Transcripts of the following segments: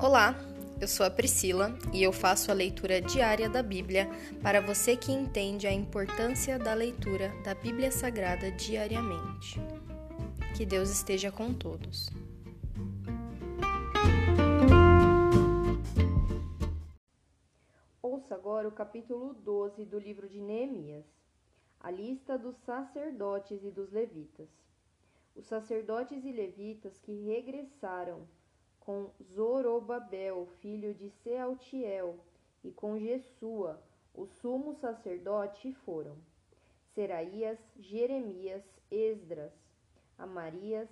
Olá, eu sou a Priscila e eu faço a leitura diária da Bíblia para você que entende a importância da leitura da Bíblia Sagrada diariamente. Que Deus esteja com todos. Ouça agora o capítulo 12 do livro de Neemias, a lista dos sacerdotes e dos levitas. Os sacerdotes e levitas que regressaram com Zorobabel, filho de Sealtiel, e com Jesua, o sumo sacerdote, foram Seraías, Jeremias, Esdras, Amarias,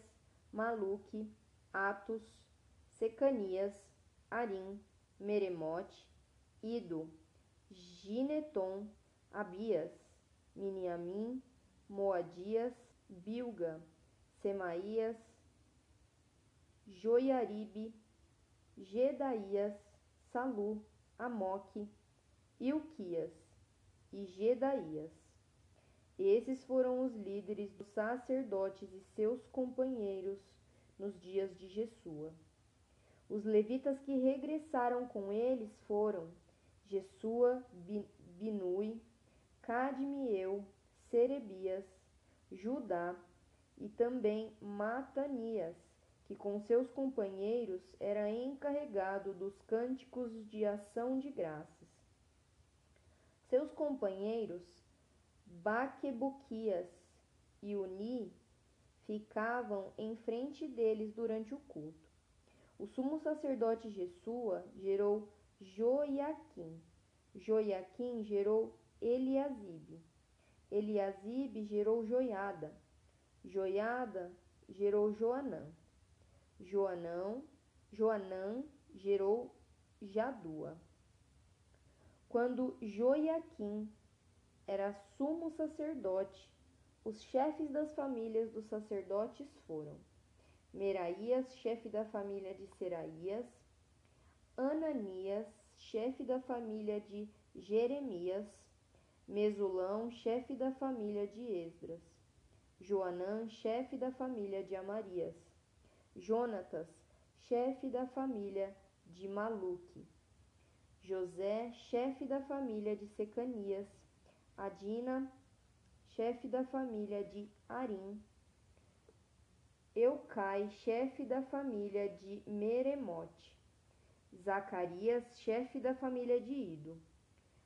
Maluque, Atos, Secanias, Arim, Meremote, Ido, Gineton, Abias, Miniamim, Moadias, Bilga, Semaías, Joiaribe, Gedaías, Salu, Amoque, Ilquias e Gedaías. Esses foram os líderes dos sacerdotes e seus companheiros nos dias de Jesua. Os levitas que regressaram com eles foram Jesua, Binui, Cadmiel, Serebias, Judá e também Matanias, que com seus companheiros era encarregado dos cânticos de ação de graças. Seus companheiros, Baquebuquias e Uni, ficavam em frente deles durante o culto. O sumo sacerdote Jesua gerou Joiaquim. Joiaquim gerou Eliasibe. Eliasibe gerou Joiada. Joiada gerou Joanã. Joanão, Joanã gerou Jadua. Quando Joiaquim era sumo sacerdote, os chefes das famílias dos sacerdotes foram Meraías, chefe da família de Seraías, Ananias, chefe da família de Jeremias, Mesulão, chefe da família de Esdras, Joanã, chefe da família de Amarias, Jonatas, chefe da família de Maluque, José, chefe da família de Secanias, Adina, chefe da família de Arim, Eucai, chefe da família de Meremote, Zacarias, chefe da família de Ido,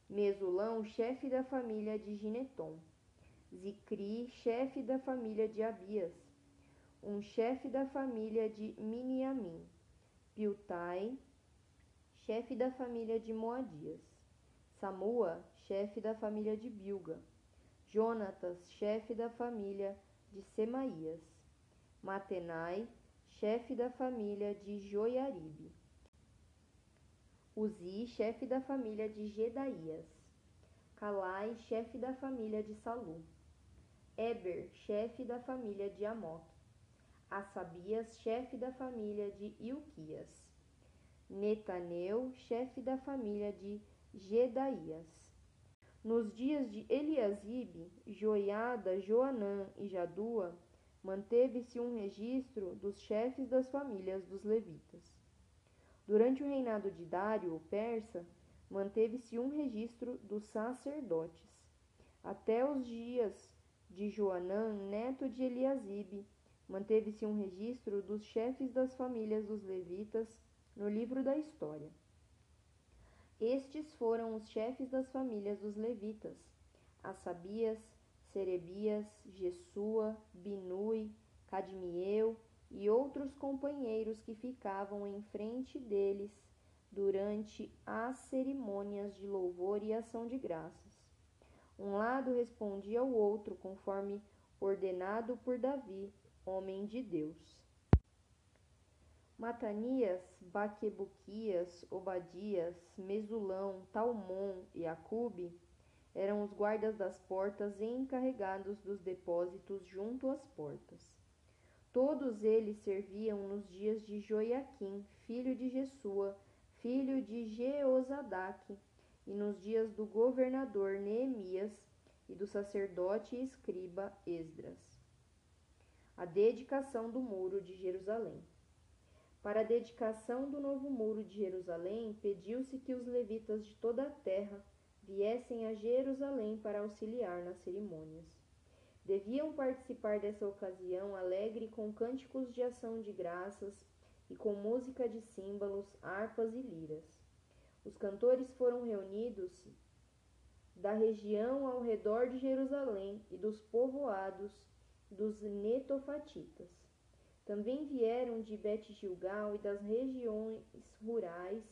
Mesulão, chefe da família de Gineton, Zicri, chefe da família de Abias, um chefe da família de Miniamim, Piltai, chefe da família de Moadias, Samua, chefe da família de Bilga, Jonatas, chefe da família de Semaías, Matenai, chefe da família de Joiaribe, Uzi, chefe da família de Gedaías, Calai, chefe da família de Salu, Eber, chefe da família de Amoque, Assabias, chefe da família de Ilquias, Netaneu, chefe da família de Gedaías. Nos dias de Eliasibe, Joiada, Joanã e Jadua, manteve-se um registro dos chefes das famílias dos levitas. Durante o reinado de Dário, o persa, manteve-se um registro dos sacerdotes. Até os dias de Joanã, neto de Eliasibe, manteve-se um registro dos chefes das famílias dos levitas no livro da história. Estes foram os chefes das famílias dos levitas: Assabias, Serebias, Jesua, Binui, Cadmiel e outros companheiros que ficavam em frente deles durante as cerimônias de louvor e ação de graças. Um lado respondia ao outro conforme ordenado por Davi, homem de Deus. Matanias, Baquebuquias, Obadias, Mesulão, Talmon e Acube eram os guardas das portas e encarregados dos depósitos junto às portas. Todos eles serviam nos dias de Joiaquim, filho de Jesua, filho de Jeozadaque, e nos dias do governador Neemias e do sacerdote e escriba Esdras a dedicação do Muro de Jerusalém. Para a dedicação do novo muro de Jerusalém, pediu-se que os levitas de toda a terra viessem a Jerusalém para auxiliar nas cerimônias. Deviam participar dessa ocasião alegre com cânticos de ação de graças e com música de símbolos, harpas e liras. Os cantores foram reunidos da região ao redor de Jerusalém e dos povoados dos netofatitas. Também vieram de Bet-Gilgal e das regiões rurais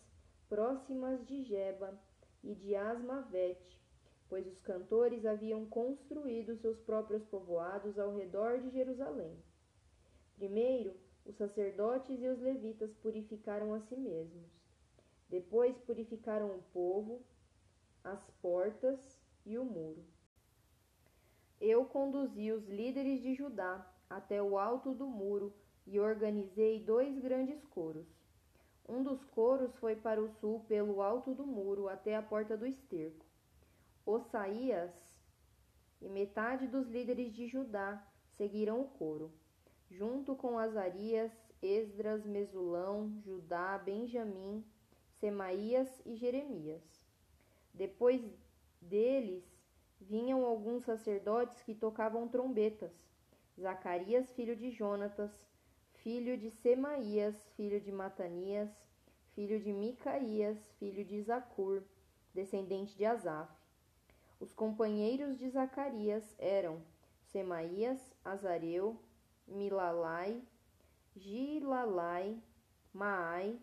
próximas de Geba e de Asmavete, pois os cantores haviam construído seus próprios povoados ao redor de Jerusalém. Primeiro, os sacerdotes e os levitas purificaram a si mesmos. Depois purificaram o povo, as portas e o muro. Eu conduzi os líderes de Judá até o alto do muro e organizei dois grandes coros. Um dos coros foi para o sul pelo alto do muro até a porta do esterco. Osaías e metade dos líderes de Judá seguiram o coro, junto com Azarias, Esdras, Mesulão, Judá, Benjamim, Semaías e Jeremias. Depois deles vinham alguns sacerdotes que tocavam trombetas. Zacarias, filho de Jonatas, filho de Semaías, filho de Matanias, filho de Micaías, filho de Zacur, descendente de Asaf. Os companheiros de Zacarias eram Semaías, Azareu, Milalai, Gilalai, Maai,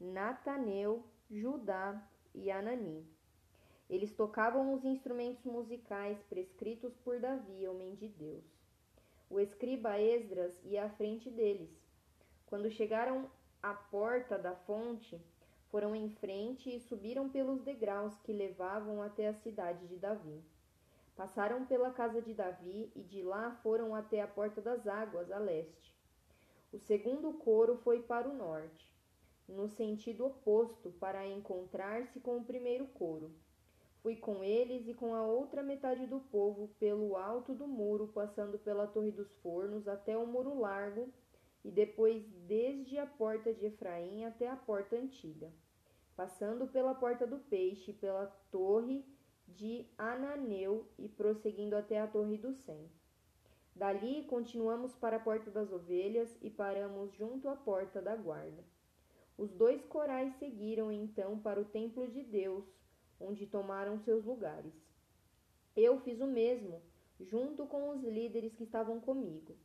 Nataneu, Judá e Anani. Eles tocavam os instrumentos musicais prescritos por Davi, homem de Deus. O escriba Esdras ia à frente deles. Quando chegaram à porta da fonte, foram em frente e subiram pelos degraus que levavam até a cidade de Davi. Passaram pela casa de Davi e de lá foram até a porta das águas, a leste. O segundo coro foi para o norte, no sentido oposto, para encontrar-se com o primeiro coro. Fui com eles e com a outra metade do povo pelo alto do muro, passando pela Torre dos Fornos até o muro largo e depois desde a porta de Efraim até a porta antiga, passando pela porta do peixe, pela torre de Ananeu e prosseguindo até a torre do Sem. Dali continuamos para a porta das ovelhas e paramos junto à porta da guarda. Os dois corais seguiram então para o templo de Deus, onde tomaram seus lugares. Eu fiz o mesmo, junto com os líderes que estavam comigo.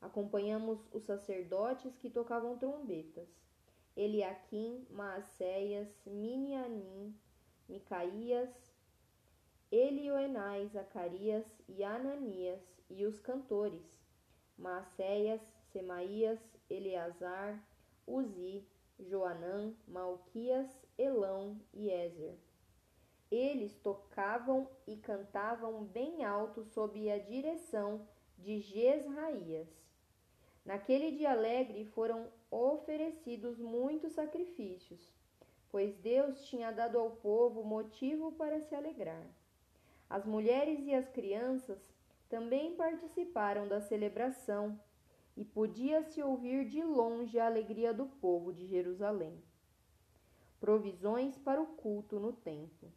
Acompanhamos os sacerdotes que tocavam trombetas. Eliaquim, Maacéias, Minianim, Micaías, Elioenai, Zacarias e Ananias, e os cantores, Maacéias, Semaías, Eleazar, Uzi, Joanã, Malquias, Elão e Ezer. Eles tocavam e cantavam bem alto sob a direção de Jezraías. Naquele dia alegre foram oferecidos muitos sacrifícios, pois Deus tinha dado ao povo motivo para se alegrar. As mulheres e as crianças também participaram da celebração e podia-se ouvir de longe a alegria do povo de Jerusalém. Provisões para o culto no templo.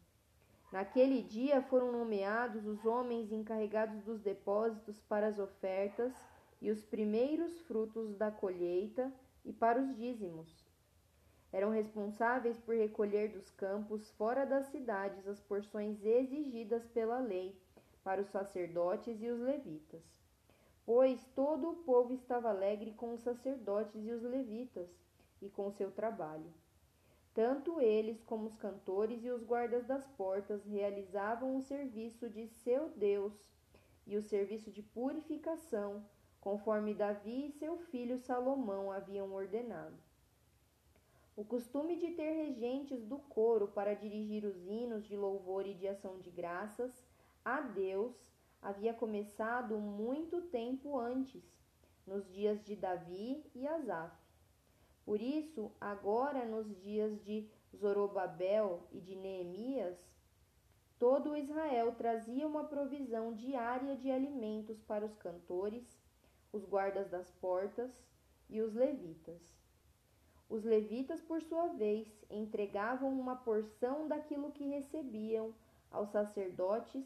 Naquele dia foram nomeados os homens encarregados dos depósitos para as ofertas e os primeiros frutos da colheita e para os dízimos. Eram responsáveis por recolher dos campos fora das cidades as porções exigidas pela lei para os sacerdotes e os levitas. Pois todo o povo estava alegre com os sacerdotes e os levitas e com seu trabalho. Tanto eles como os cantores e os guardas das portas realizavam o serviço de seu Deus e o serviço de purificação conforme Davi e seu filho Salomão haviam ordenado. O costume de ter regentes do coro para dirigir os hinos de louvor e de ação de graças a Deus havia começado muito tempo antes, nos dias de Davi e Asaf. Por isso, agora nos dias de Zorobabel e de Neemias, todo Israel trazia uma provisão diária de alimentos para os cantores os guardas das portas e os levitas. Os levitas, por sua vez, entregavam uma porção daquilo que recebiam aos sacerdotes,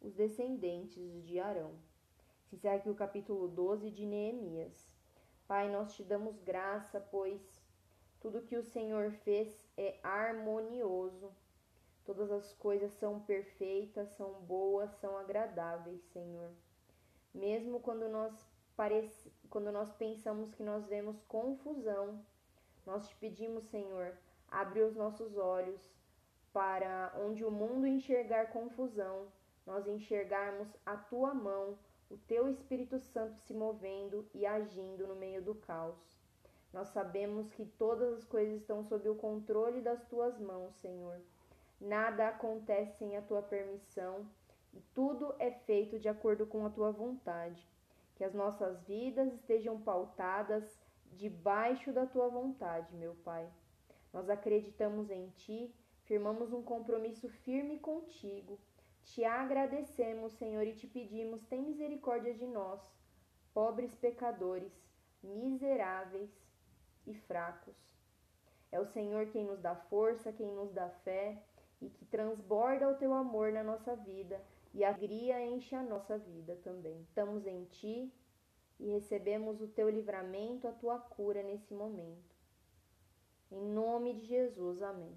os descendentes de Arão. Se encerra aqui o capítulo 12 de Neemias. Pai, nós te damos graça, pois tudo que o Senhor fez é harmonioso. Todas as coisas são perfeitas, são boas, são agradáveis, Senhor. Mesmo quando nós, parece, quando nós pensamos que nós vemos confusão, nós te pedimos, Senhor, abre os nossos olhos para onde o mundo enxergar confusão, nós enxergarmos a tua mão, o teu Espírito Santo se movendo e agindo no meio do caos. Nós sabemos que todas as coisas estão sob o controle das tuas mãos, Senhor. Nada acontece sem a tua permissão e tudo é feito de acordo com a tua vontade. Que as nossas vidas estejam pautadas debaixo da tua vontade, meu Pai. Nós acreditamos em ti, firmamos um compromisso firme contigo. Te agradecemos, Senhor, e te pedimos: tem misericórdia de nós, pobres pecadores, miseráveis e fracos. É o Senhor quem nos dá força, quem nos dá fé e que transborda o teu amor na nossa vida e a alegria enche a nossa vida também. Estamos em ti e recebemos o teu livramento, a tua cura nesse momento. Em nome de Jesus, amém.